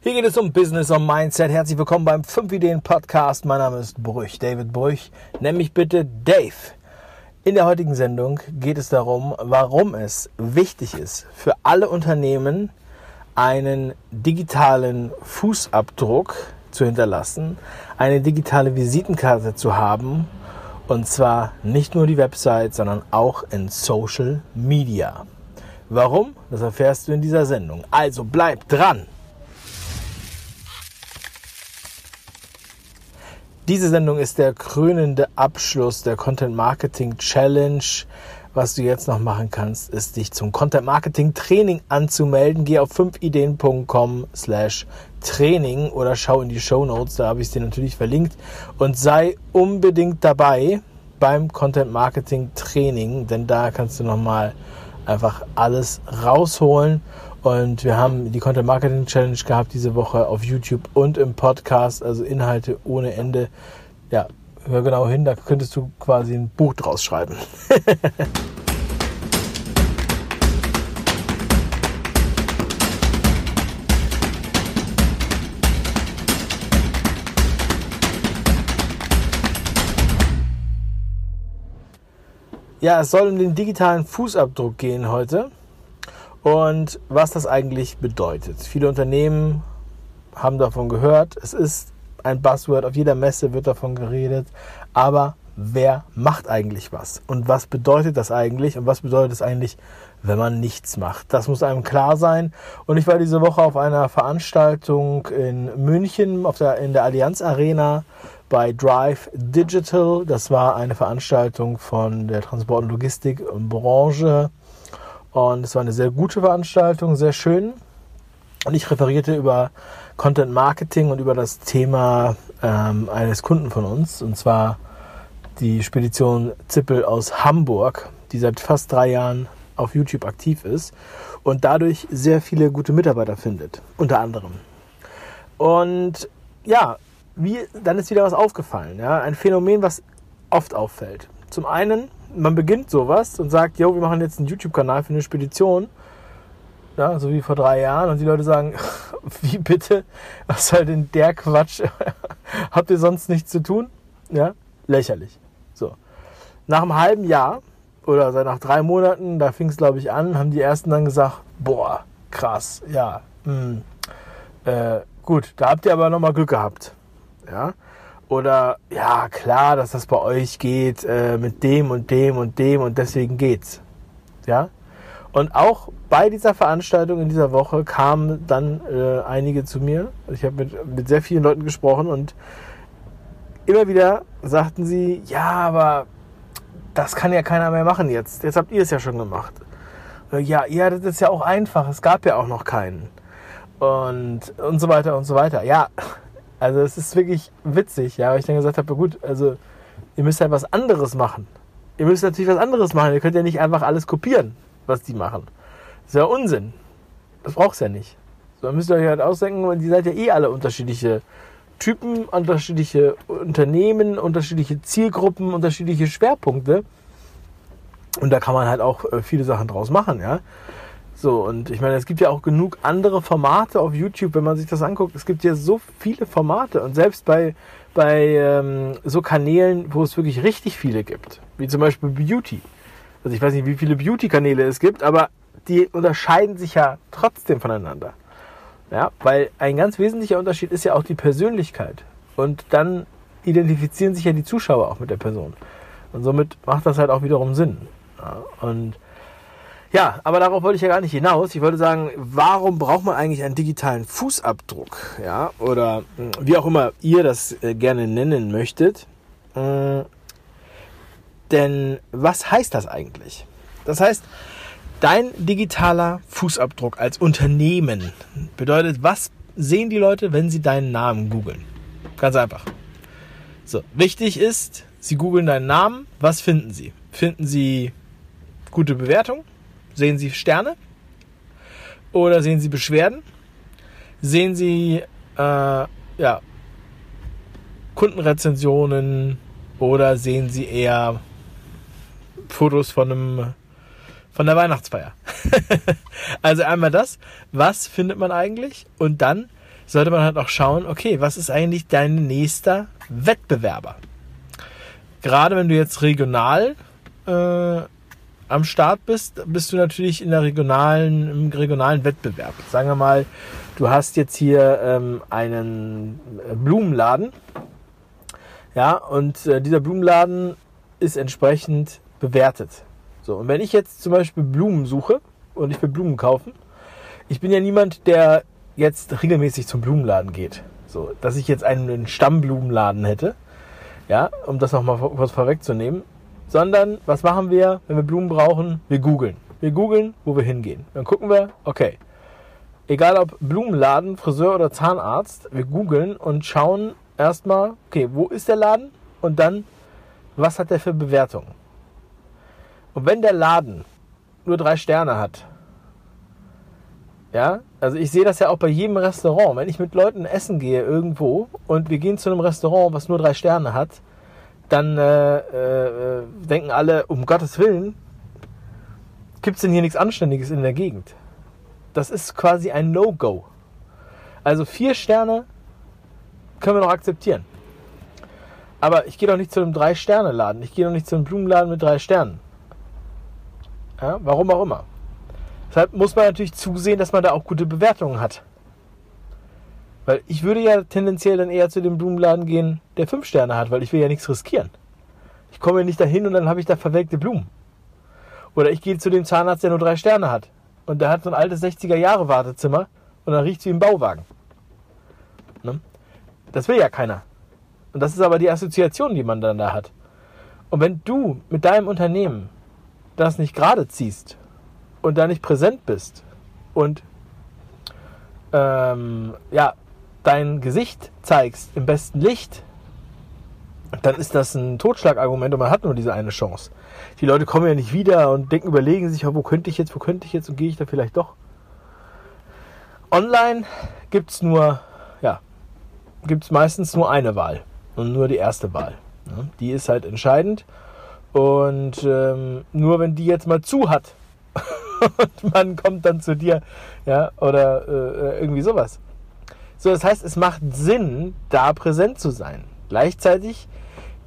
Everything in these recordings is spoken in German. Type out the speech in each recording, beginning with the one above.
Hier geht es um Business und Mindset. Herzlich willkommen beim 5 Ideen Podcast. Mein Name ist Brüch, David Brüch. Nenn mich bitte Dave. In der heutigen Sendung geht es darum, warum es wichtig ist, für alle Unternehmen einen digitalen Fußabdruck zu hinterlassen, eine digitale Visitenkarte zu haben und zwar nicht nur die Website, sondern auch in Social Media. Warum? Das erfährst du in dieser Sendung. Also bleib dran! Diese Sendung ist der krönende Abschluss der Content Marketing Challenge. Was du jetzt noch machen kannst, ist dich zum Content Marketing Training anzumelden. Geh auf 5ideen.com slash Training oder schau in die Show Notes, da habe ich es dir natürlich verlinkt. Und sei unbedingt dabei beim Content Marketing Training, denn da kannst du nochmal einfach alles rausholen und wir haben die Content Marketing Challenge gehabt diese Woche auf YouTube und im Podcast, also Inhalte ohne Ende. Ja, hör genau hin, da könntest du quasi ein Buch draus schreiben. Ja, es soll um den digitalen Fußabdruck gehen heute und was das eigentlich bedeutet. Viele Unternehmen haben davon gehört. Es ist ein Buzzword, auf jeder Messe wird davon geredet. Aber wer macht eigentlich was? Und was bedeutet das eigentlich? Und was bedeutet es eigentlich, wenn man nichts macht? Das muss einem klar sein. Und ich war diese Woche auf einer Veranstaltung in München auf der, in der Allianz Arena bei Drive Digital. Das war eine Veranstaltung von der Transport- und Logistikbranche und es war eine sehr gute Veranstaltung, sehr schön. Und ich referierte über Content Marketing und über das Thema ähm, eines Kunden von uns, und zwar die Spedition Zippel aus Hamburg, die seit fast drei Jahren auf YouTube aktiv ist und dadurch sehr viele gute Mitarbeiter findet, unter anderem. Und ja, wie, dann ist wieder was aufgefallen. Ja? Ein Phänomen, was oft auffällt. Zum einen man beginnt sowas und sagt, jo, wir machen jetzt einen YouTube-Kanal für eine Spedition. Ja, so wie vor drei Jahren. Und die Leute sagen, wie bitte? Was soll denn der Quatsch? Habt ihr sonst nichts zu tun? Ja, lächerlich. So. Nach einem halben Jahr oder nach drei Monaten, da fing es glaube ich an, haben die ersten dann gesagt, boah, krass, ja, mh, hm, äh, gut, da habt ihr aber nochmal Glück gehabt. Ja, oder ja, klar, dass das bei euch geht äh, mit dem und dem und dem und deswegen geht's. Ja? Und auch bei dieser Veranstaltung in dieser Woche kamen dann äh, einige zu mir. Ich habe mit, mit sehr vielen Leuten gesprochen und immer wieder sagten sie, ja, aber das kann ja keiner mehr machen jetzt. Jetzt habt ihr es ja schon gemacht. Ja, ja, das ist ja auch einfach. Es gab ja auch noch keinen. Und, und so weiter und so weiter. Ja, also es ist wirklich witzig, ja, weil ich dann gesagt habe, gut, also ihr müsst halt was anderes machen. Ihr müsst natürlich was anderes machen. Ihr könnt ja nicht einfach alles kopieren, was die machen. Das ist ja Unsinn. Das braucht's ja nicht. So, müsst ihr euch halt ausdenken, und die seid ja eh alle unterschiedliche Typen, unterschiedliche Unternehmen, unterschiedliche Zielgruppen, unterschiedliche Schwerpunkte. Und da kann man halt auch äh, viele Sachen draus machen, ja. So, und ich meine, es gibt ja auch genug andere Formate auf YouTube, wenn man sich das anguckt. Es gibt ja so viele Formate und selbst bei, bei ähm, so Kanälen, wo es wirklich richtig viele gibt, wie zum Beispiel Beauty. Also ich weiß nicht, wie viele Beauty-Kanäle es gibt, aber die unterscheiden sich ja trotzdem voneinander. Ja, weil ein ganz wesentlicher Unterschied ist ja auch die Persönlichkeit. Und dann identifizieren sich ja die Zuschauer auch mit der Person. Und somit macht das halt auch wiederum Sinn. Ja, und ja, aber darauf wollte ich ja gar nicht hinaus. Ich wollte sagen, warum braucht man eigentlich einen digitalen Fußabdruck? Ja, oder hm, wie auch immer ihr das äh, gerne nennen möchtet. Hm, denn was heißt das eigentlich? Das heißt, dein digitaler Fußabdruck als Unternehmen bedeutet, was sehen die Leute, wenn sie deinen Namen googeln? Ganz einfach. So, wichtig ist, sie googeln deinen Namen, was finden sie? Finden sie gute Bewertungen? Sehen Sie Sterne? Oder sehen Sie Beschwerden? Sehen Sie äh, ja, Kundenrezensionen oder sehen Sie eher Fotos von einem von der Weihnachtsfeier? also einmal das, was findet man eigentlich? Und dann sollte man halt auch schauen, okay, was ist eigentlich dein nächster Wettbewerber? Gerade wenn du jetzt regional äh, am Start bist, bist du natürlich in der regionalen, im regionalen Wettbewerb. Sagen wir mal, du hast jetzt hier ähm, einen äh, Blumenladen. Ja, und äh, dieser Blumenladen ist entsprechend bewertet. So, und wenn ich jetzt zum Beispiel Blumen suche und ich will Blumen kaufen, ich bin ja niemand, der jetzt regelmäßig zum Blumenladen geht. So, dass ich jetzt einen Stammblumenladen hätte, ja, um das nochmal kurz vorwegzunehmen, sondern was machen wir, wenn wir Blumen brauchen? Wir googeln. Wir googeln, wo wir hingehen. Dann gucken wir, okay, egal ob Blumenladen, Friseur oder Zahnarzt, wir googeln und schauen erstmal, okay, wo ist der Laden und dann, was hat der für Bewertungen? Und wenn der Laden nur drei Sterne hat, ja, also ich sehe das ja auch bei jedem Restaurant. Wenn ich mit Leuten essen gehe irgendwo und wir gehen zu einem Restaurant, was nur drei Sterne hat, dann äh, äh, denken alle, um Gottes Willen, gibt es denn hier nichts Anständiges in der Gegend? Das ist quasi ein No-Go. Also vier Sterne können wir noch akzeptieren. Aber ich gehe doch nicht zu einem Drei-Sterne-Laden. Ich gehe doch nicht zu einem Blumenladen mit drei Sternen. Ja, warum auch immer. Deshalb muss man natürlich zusehen, dass man da auch gute Bewertungen hat. Weil ich würde ja tendenziell dann eher zu dem Blumenladen gehen, der fünf Sterne hat, weil ich will ja nichts riskieren. Ich komme ja nicht dahin und dann habe ich da verwelkte Blumen. Oder ich gehe zu dem Zahnarzt, der nur drei Sterne hat. Und der hat so ein altes 60er-Jahre-Wartezimmer und dann riecht es wie ein Bauwagen. Ne? Das will ja keiner. Und das ist aber die Assoziation, die man dann da hat. Und wenn du mit deinem Unternehmen das nicht gerade ziehst und da nicht präsent bist und ähm, ja, dein Gesicht zeigst im besten Licht, dann ist das ein Totschlagargument und man hat nur diese eine Chance. Die Leute kommen ja nicht wieder und denken, überlegen sich, wo könnte ich jetzt, wo könnte ich jetzt und gehe ich da vielleicht doch. Online gibt es nur, ja, gibt es meistens nur eine Wahl und nur die erste Wahl. Die ist halt entscheidend und ähm, nur wenn die jetzt mal zu hat und man kommt dann zu dir, ja, oder äh, irgendwie sowas, so, das heißt, es macht Sinn, da präsent zu sein. Gleichzeitig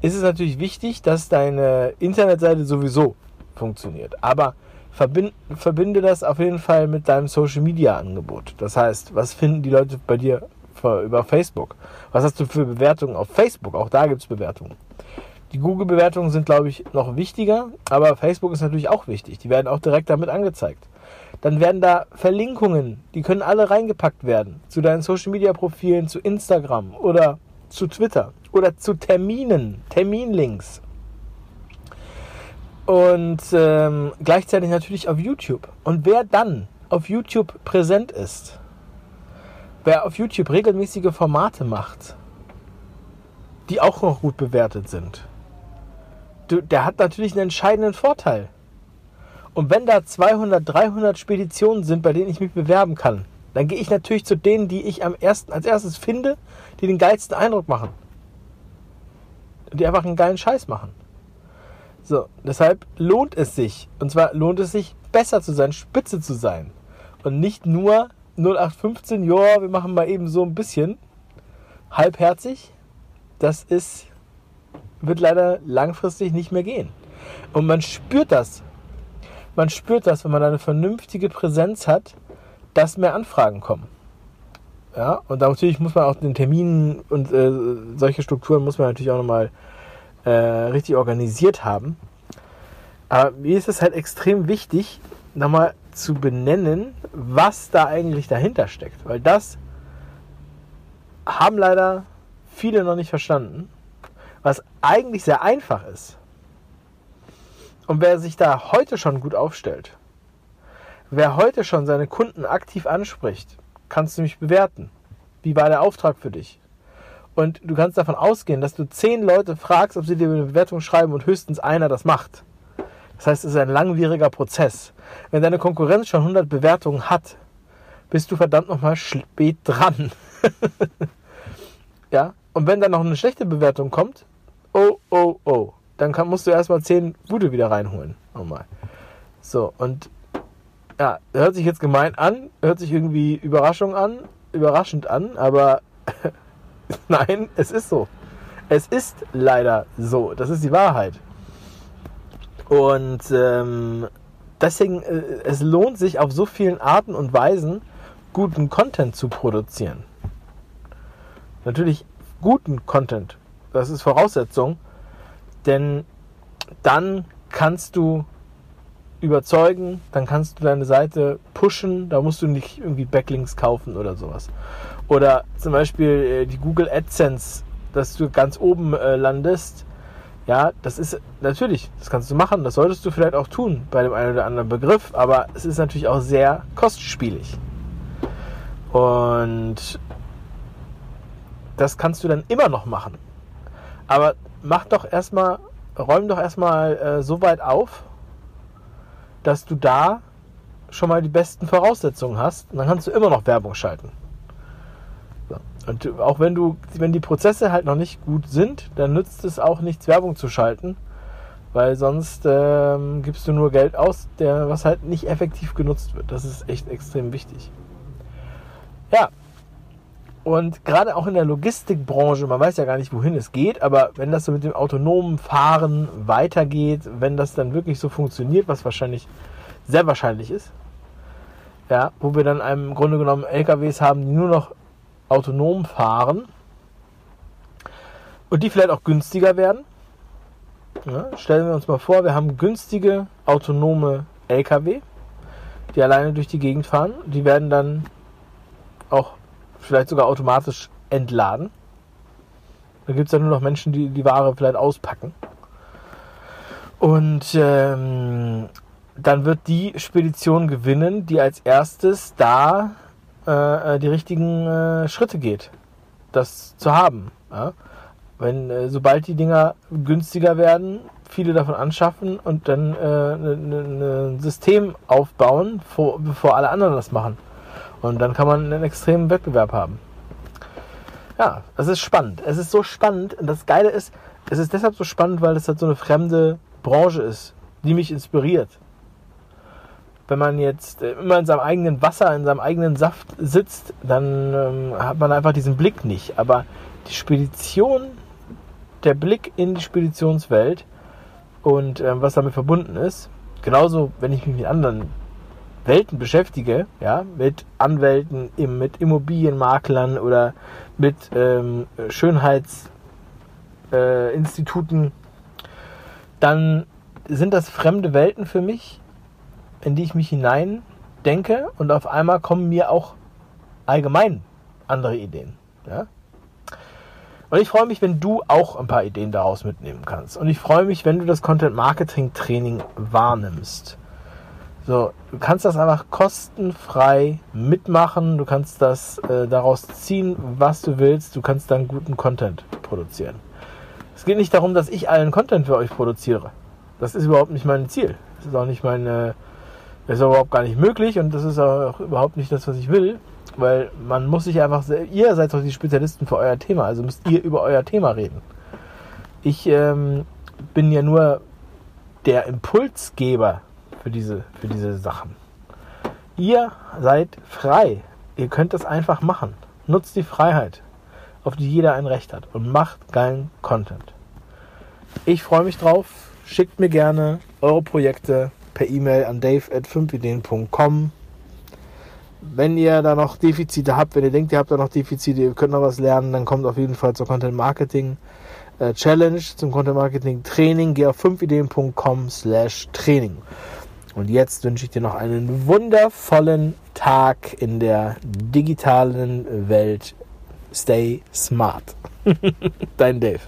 ist es natürlich wichtig, dass deine Internetseite sowieso funktioniert. Aber verbinde, verbinde das auf jeden Fall mit deinem Social Media Angebot. Das heißt, was finden die Leute bei dir über Facebook? Was hast du für Bewertungen auf Facebook? Auch da gibt es Bewertungen. Die Google-Bewertungen sind, glaube ich, noch wichtiger, aber Facebook ist natürlich auch wichtig. Die werden auch direkt damit angezeigt dann werden da Verlinkungen, die können alle reingepackt werden zu deinen Social Media Profilen, zu Instagram oder zu Twitter oder zu Terminen, Terminlinks. Und ähm, gleichzeitig natürlich auf YouTube. Und wer dann auf YouTube präsent ist, wer auf YouTube regelmäßige Formate macht, die auch noch gut bewertet sind, der hat natürlich einen entscheidenden Vorteil. Und wenn da 200, 300 Speditionen sind, bei denen ich mich bewerben kann, dann gehe ich natürlich zu denen, die ich am ersten, als erstes finde, die den geilsten Eindruck machen. Die einfach einen geilen Scheiß machen. So, deshalb lohnt es sich. Und zwar lohnt es sich, besser zu sein, spitze zu sein. Und nicht nur 0815, ja, wir machen mal eben so ein bisschen halbherzig. Das ist, wird leider langfristig nicht mehr gehen. Und man spürt das man spürt das, wenn man eine vernünftige Präsenz hat, dass mehr Anfragen kommen. Ja, und natürlich muss man auch den Terminen und äh, solche Strukturen muss man natürlich auch nochmal äh, richtig organisiert haben. Aber mir ist es halt extrem wichtig, nochmal zu benennen, was da eigentlich dahinter steckt. Weil das haben leider viele noch nicht verstanden, was eigentlich sehr einfach ist. Und wer sich da heute schon gut aufstellt, wer heute schon seine Kunden aktiv anspricht, kannst du mich bewerten. Wie war der Auftrag für dich? Und du kannst davon ausgehen, dass du zehn Leute fragst, ob sie dir eine Bewertung schreiben und höchstens einer das macht. Das heißt, es ist ein langwieriger Prozess. Wenn deine Konkurrenz schon 100 Bewertungen hat, bist du verdammt nochmal spät dran. ja? Und wenn dann noch eine schlechte Bewertung kommt, oh, oh, oh dann kann, musst du erstmal 10 gute wieder reinholen. Nochmal. So, und ja, hört sich jetzt gemein an, hört sich irgendwie Überraschung an, überraschend an, aber nein, es ist so. Es ist leider so. Das ist die Wahrheit. Und ähm, deswegen, äh, es lohnt sich auf so vielen Arten und Weisen, guten Content zu produzieren. Natürlich guten Content. Das ist Voraussetzung. Denn dann kannst du überzeugen, dann kannst du deine Seite pushen, da musst du nicht irgendwie Backlinks kaufen oder sowas. Oder zum Beispiel äh, die Google AdSense, dass du ganz oben äh, landest. Ja, das ist natürlich, das kannst du machen, das solltest du vielleicht auch tun bei dem einen oder anderen Begriff, aber es ist natürlich auch sehr kostspielig. Und das kannst du dann immer noch machen. Aber mach doch erstmal, räum doch erstmal äh, so weit auf, dass du da schon mal die besten Voraussetzungen hast. Und dann kannst du immer noch Werbung schalten. Und auch wenn du, wenn die Prozesse halt noch nicht gut sind, dann nützt es auch nichts, Werbung zu schalten, weil sonst ähm, gibst du nur Geld aus, der, was halt nicht effektiv genutzt wird. Das ist echt extrem wichtig. Ja. Und gerade auch in der Logistikbranche, man weiß ja gar nicht, wohin es geht, aber wenn das so mit dem autonomen Fahren weitergeht, wenn das dann wirklich so funktioniert, was wahrscheinlich sehr wahrscheinlich ist, ja, wo wir dann im Grunde genommen LKWs haben, die nur noch autonom fahren und die vielleicht auch günstiger werden. Ja, stellen wir uns mal vor, wir haben günstige autonome LKW, die alleine durch die Gegend fahren. Die werden dann auch vielleicht sogar automatisch entladen. Da gibt es dann nur noch Menschen, die die Ware vielleicht auspacken. Und ähm, dann wird die Spedition gewinnen, die als erstes da äh, die richtigen äh, Schritte geht, das zu haben. Ja? Wenn äh, sobald die Dinger günstiger werden, viele davon anschaffen und dann äh, ein ne, ne System aufbauen, vor, bevor alle anderen das machen. Und dann kann man einen extremen Wettbewerb haben. Ja, es ist spannend. Es ist so spannend. Und das Geile ist, es ist deshalb so spannend, weil es halt so eine fremde Branche ist, die mich inspiriert. Wenn man jetzt äh, immer in seinem eigenen Wasser, in seinem eigenen Saft sitzt, dann ähm, hat man einfach diesen Blick nicht. Aber die Spedition, der Blick in die Speditionswelt und ähm, was damit verbunden ist, genauso wenn ich mich mit anderen Welten beschäftige, ja, mit Anwälten, mit Immobilienmaklern oder mit ähm, Schönheitsinstituten, äh, dann sind das fremde Welten für mich, in die ich mich hinein denke und auf einmal kommen mir auch allgemein andere Ideen. Ja? Und ich freue mich, wenn du auch ein paar Ideen daraus mitnehmen kannst. Und ich freue mich, wenn du das Content Marketing Training wahrnimmst. So, du kannst das einfach kostenfrei mitmachen. Du kannst das äh, daraus ziehen, was du willst. Du kannst dann guten Content produzieren. Es geht nicht darum, dass ich allen Content für euch produziere. Das ist überhaupt nicht mein Ziel. Das ist auch nicht meine, das ist überhaupt gar nicht möglich und das ist auch überhaupt nicht das, was ich will. Weil man muss sich einfach, ihr seid doch die Spezialisten für euer Thema, also müsst ihr über euer Thema reden. Ich ähm, bin ja nur der Impulsgeber für diese, für diese Sachen. Ihr seid frei. Ihr könnt das einfach machen. Nutzt die Freiheit, auf die jeder ein Recht hat und macht geilen Content. Ich freue mich drauf. Schickt mir gerne eure Projekte per E-Mail an dave at 5ideen.com. Wenn ihr da noch Defizite habt, wenn ihr denkt, ihr habt da noch Defizite, ihr könnt noch was lernen, dann kommt auf jeden Fall zur Content Marketing äh, Challenge, zum Content Marketing Training. Geh auf 5ideen.com slash Training. Und jetzt wünsche ich dir noch einen wundervollen Tag in der digitalen Welt. Stay smart. Dein Dave.